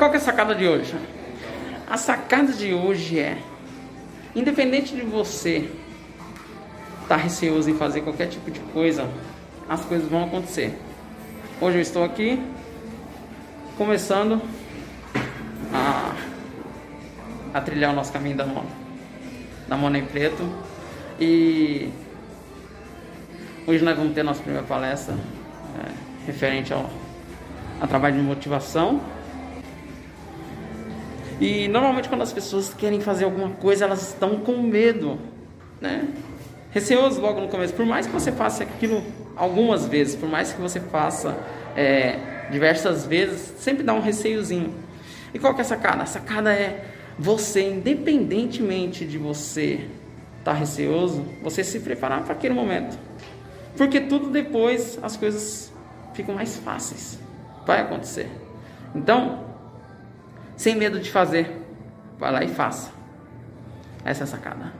Qual que é a sacada de hoje? A sacada de hoje é, independente de você estar tá receoso em fazer qualquer tipo de coisa, as coisas vão acontecer. Hoje eu estou aqui, começando a, a trilhar o nosso caminho da Mona, da Mona em Preto. E hoje nós vamos ter nossa primeira palestra é, referente ao, ao trabalho de motivação. E normalmente quando as pessoas querem fazer alguma coisa, elas estão com medo, né? Receoso logo no começo. Por mais que você faça aquilo algumas vezes, por mais que você faça é, diversas vezes, sempre dá um receiozinho. E qual que é a sacada? A sacada é você, independentemente de você estar tá receoso, você se preparar para aquele momento. Porque tudo depois as coisas ficam mais fáceis. Vai acontecer. Então, sem medo de fazer, vai lá e faça. Essa é a sacada.